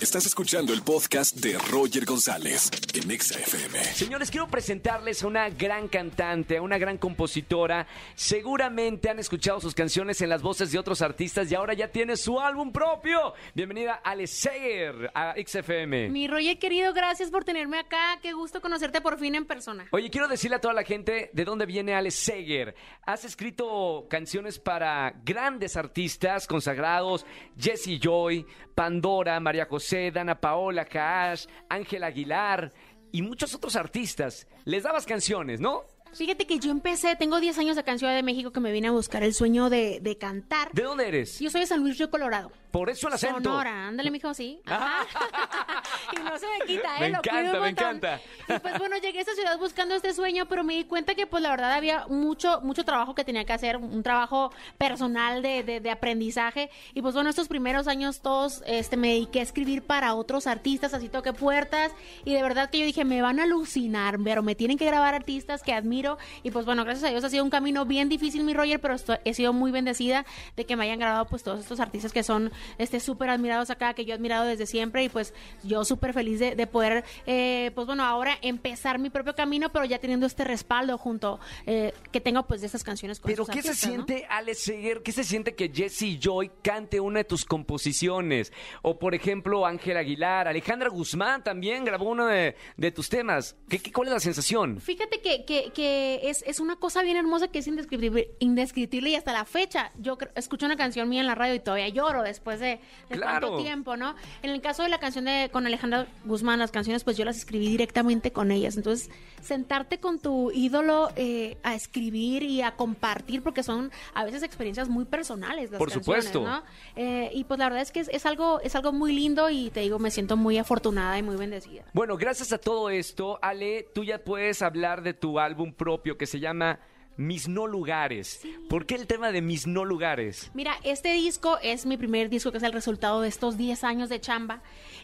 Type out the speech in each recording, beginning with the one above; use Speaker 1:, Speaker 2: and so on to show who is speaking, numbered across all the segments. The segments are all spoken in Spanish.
Speaker 1: Estás escuchando el podcast de Roger González en Exa FM.
Speaker 2: Señores, quiero presentarles a una gran cantante, a una gran compositora. Seguramente han escuchado sus canciones en las voces de otros artistas y ahora ya tiene su álbum propio. Bienvenida Ale Seger a XFM.
Speaker 3: Mi Roger querido, gracias por tenerme acá. Qué gusto conocerte por fin en persona.
Speaker 2: Oye, quiero decirle a toda la gente de dónde viene Ale Seger. Has escrito canciones para grandes artistas consagrados, Jesse Joy, Pandora, María José, Dana Paola, Cash, Ángel Aguilar y muchos otros artistas. Les dabas canciones, ¿no?
Speaker 3: Fíjate que yo empecé, tengo 10 años acá en Ciudad de México que me vine a buscar el sueño de, de cantar.
Speaker 2: ¿De dónde eres?
Speaker 3: Yo soy de San Luis Río Colorado.
Speaker 2: Por eso el acento.
Speaker 3: Sonora, ándale, mijo, sí. Ajá. y no se me quita, ¿eh?
Speaker 2: Me
Speaker 3: Lo
Speaker 2: encanta,
Speaker 3: un
Speaker 2: me encanta.
Speaker 3: Y pues bueno, llegué a esta ciudad buscando este sueño, pero me di cuenta que pues la verdad había mucho, mucho trabajo que tenía que hacer, un trabajo personal de, de, de aprendizaje. Y pues bueno, estos primeros años todos este, me dediqué a escribir para otros artistas, así toqué puertas. Y de verdad que yo dije, me van a alucinar, pero me tienen que grabar artistas que admiro. Y pues bueno, gracias a Dios ha sido un camino bien difícil, mi Roger, pero he sido muy bendecida de que me hayan grabado pues todos estos artistas que son este súper admirados acá, que yo he admirado desde siempre y pues yo súper feliz de, de poder, eh, pues bueno, ahora empezar mi propio camino, pero ya teniendo este respaldo junto que tengo pues de estas canciones con
Speaker 2: Pero ¿qué se
Speaker 3: artistas, ¿no?
Speaker 2: siente, Ale Seger? ¿Qué se siente que Jesse Joy cante una de tus composiciones? O por ejemplo, Ángel Aguilar, Alejandra Guzmán también grabó uno de, de tus temas. ¿Qué, qué- cuál es la sensación?
Speaker 3: Fíjate que, que, que es, es una cosa bien hermosa que es indescriptible, indescriptible y hasta la fecha. Yo escucho una canción mía en la radio y todavía lloro después de, de
Speaker 2: Claro.
Speaker 3: tanto tiempo, ¿no? En el caso de la canción de con Alejandra Guzmán, las canciones pues yo las escribí directamente con ellas. Entonces, sentarte con tu ídolo eh, a escribir y a compartir, porque son a veces experiencias muy personales las
Speaker 2: Por
Speaker 3: canciones,
Speaker 2: supuesto.
Speaker 3: ¿no? Eh, y pues la verdad es que es, es algo, es algo muy lindo y te digo, me siento muy afortunada y muy bendecida.
Speaker 2: Bueno, gracias a todo esto, Ale, tú ya puedes hablar de tu álbum propio que se llama Mis No Lugares. ¿Por qué el tema de Mis No Lugares?
Speaker 3: Mira, este disco es mi primer disco que es el resultado de estos 10 años de chamba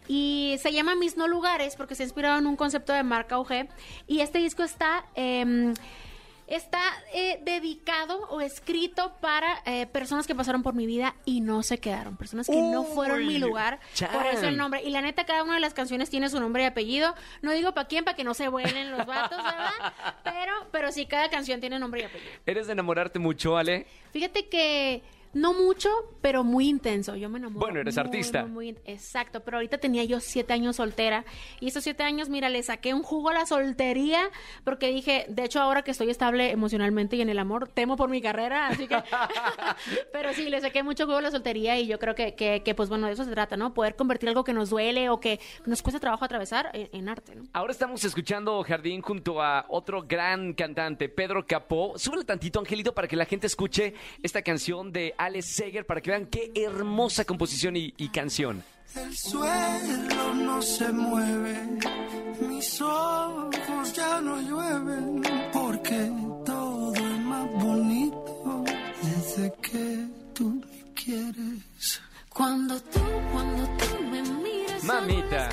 Speaker 3: y se llama Mis No Lugares porque se ha inspirado en un concepto de marca UG y este disco está... em, Está eh, dedicado o escrito para eh, personas que pasaron por mi vida y no se quedaron, personas que no fueron mi lugar,
Speaker 2: chan.
Speaker 3: por eso el nombre. Y la neta, cada una de las canciones tiene su nombre y apellido. No digo para quién, para que no se vuelen los vatos, ¿verdad? Pero, pero sí, cada canción tiene nombre y apellido.
Speaker 2: ¿Eres de enamorarte mucho, Ale?
Speaker 3: Fíjate que no mucho, pero muy intenso. Yo me enamoro.
Speaker 2: Bueno, eres
Speaker 3: muy,
Speaker 2: artista.
Speaker 3: muy, muy- exacto, pero ahorita tenía yo siete años soltera. Y estos siete años, mira, le saqué un jugo a la soltería porque dije, de hecho, ahora que estoy estable emocionalmente y en el amor, temo por mi carrera, así que. pero sí, le saqué mucho jugo a la soltería y yo creo que, que, que, pues bueno, de eso se trata, ¿no? Poder convertir algo que nos duele o que nos cuesta trabajo atravesar en, en arte, ¿no?
Speaker 2: Ahora estamos escuchando Jardín junto a otro gran cantante, Pedro Capó. Súbele tantito, Angelito, para que la gente escuche esta canción de Ale Seger, para que vean qué hermosa composición y, y canción.
Speaker 4: El suelo no se mueve, mis ojos ya no llueven, porque todo es más bonito desde que tú me quieres.
Speaker 3: Cuando tú, cuando tú me miras.
Speaker 2: Mamita.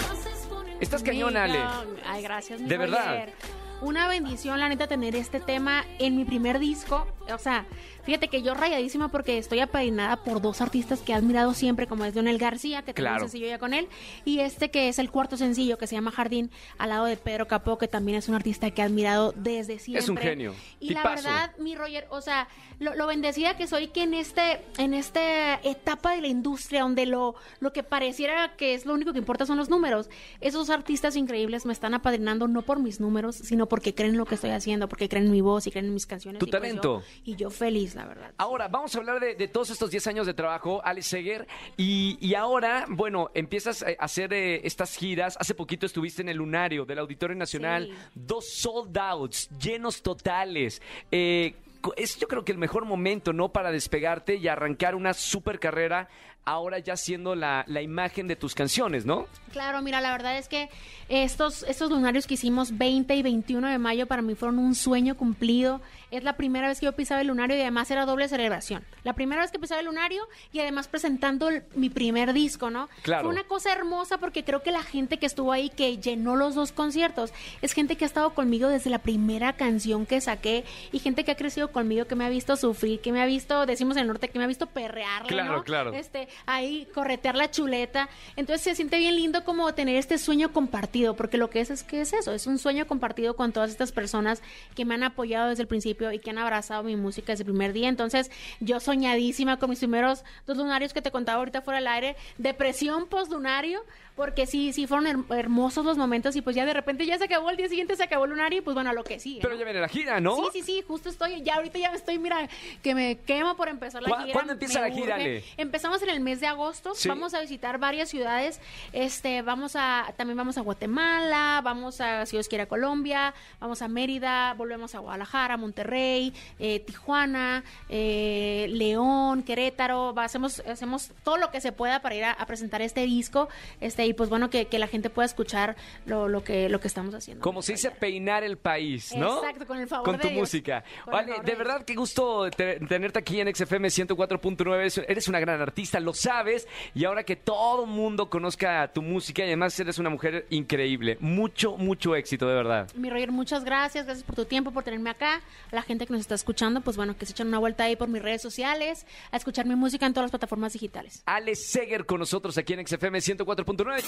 Speaker 2: Estás cañón. Ale.
Speaker 3: Ay, gracias, mi
Speaker 2: De verdad.
Speaker 3: Roger. Una bendición, la neta, tener este tema en mi primer disco. O sea, fíjate que yo rayadísima porque estoy apadrinada por dos artistas que he admirado siempre, como es Leonel García, que tengo
Speaker 2: Claro.
Speaker 3: un sencillo ya con él, y este que es el cuarto sencillo, que se llama Jardín, al lado de Pedro Capó, que también es un artista que he admirado desde siempre.
Speaker 2: un genio.
Speaker 3: Y la verdad, mi Roger, o sea, lo, lo bendecida que soy que en este, en esta etapa de la industria donde lo, lo que pareciera que es lo único que importa son los números, esos artistas increíbles me están apadrinando no por mis números, sino porque creen lo que estoy haciendo, porque creen en mi voz y creen en mis canciones.
Speaker 2: Tu
Speaker 3: y pues
Speaker 2: talento.
Speaker 3: yo- y yo feliz, la verdad.
Speaker 2: Ahora, vamos a hablar de, de todos estos 10 años de trabajo, Ale Seger. Y, y ahora, bueno, empiezas a hacer eh, estas giras. Hace poquito estuviste en el Lunario del Auditorio Nacional.
Speaker 3: Sí.
Speaker 2: Dos sold outs, llenos totales. Eh, es yo creo que el mejor momento, ¿no? Para despegarte y arrancar una super carrera ahora ya siendo la, la imagen de tus canciones, ¿no?
Speaker 3: Claro, mira, la verdad es que estos, estos lunarios que hicimos 20 y 21 de mayo para mí fueron un sueño cumplido. Es la primera vez que yo pisaba el lunario y además era doble celebración. La primera vez que pisaba el lunario y además presentando el- mi primer disco, ¿no?
Speaker 2: Claro.
Speaker 3: Fue una cosa hermosa porque creo que la gente que estuvo ahí, que llenó los dos conciertos, es gente que ha estado conmigo desde la primera canción que saqué y gente que ha crecido conmigo, que me ha visto sufrir, que me ha visto, decimos en el norte, que me ha visto perrearle,
Speaker 2: Claro,
Speaker 3: ¿no?
Speaker 2: claro.
Speaker 3: Este, ahí corretear la chuleta. Entonces se siente bien lindo como tener este sueño compartido, porque lo que es es que es eso, es un sueño compartido con todas estas personas que me han apoyado desde el principio y que han abrazado mi música desde el primer día. Entonces, yo soñadísima con mis primeros dos lunarios que te contaba ahorita fuera del aire, depresión postlunario, porque sí, sí fueron her- hermosos los momentos y pues ya de repente ya se acabó el día siguiente se acabó el lunario y pues bueno, a lo que sigue.
Speaker 2: Pero
Speaker 3: ¿no?
Speaker 2: ya viene la gira, ¿no?
Speaker 3: Sí, sí, sí, justo estoy, ya ahorita ya me estoy, mira, que me quemo por empezar la
Speaker 2: ¿Cuá-
Speaker 3: gira.
Speaker 2: cuándo empieza la gira. Ale?
Speaker 3: Empezamos en el mes de agosto,
Speaker 2: Sí.
Speaker 3: vamos a visitar varias ciudades, este, vamos a, también vamos a Guatemala, vamos a, si Dios quiere, a Colombia, vamos a Mérida, volvemos a Guadalajara, Monterrey, eh, Tijuana, eh, León, Querétaro, va- hacemos, hacemos todo lo que se pueda para ir a, a presentar este disco, este, y pues bueno, que, que la gente pueda escuchar lo, lo que, lo que estamos haciendo.
Speaker 2: Como se dice, peinar el país, ¿no?
Speaker 3: Exacto, con el favor
Speaker 2: Con
Speaker 3: de
Speaker 2: tu
Speaker 3: Dios.
Speaker 2: música.
Speaker 3: Con
Speaker 2: Vale, de verdad, qué gusto te- tenerte aquí en XFM 104.9. Eres- Eres una gran artista, lo sabes. Y ahora que todo mundo conozca tu música y además eres una mujer increíble. Mucho, mucho éxito, de verdad.
Speaker 3: Mi Roger, muchas gracias, gracias por tu tiempo, por tenerme acá. A la gente que nos está escuchando, pues bueno, que se echen una vuelta ahí por mis redes sociales, a escuchar mi música en todas las plataformas digitales.
Speaker 2: Alex Seger con nosotros aquí en XFM 104.9.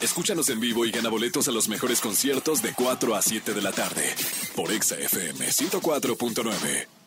Speaker 1: Escúchanos en vivo y gana boletos a los mejores conciertos de 4 a 7 de la tarde por Exa FM 104.9.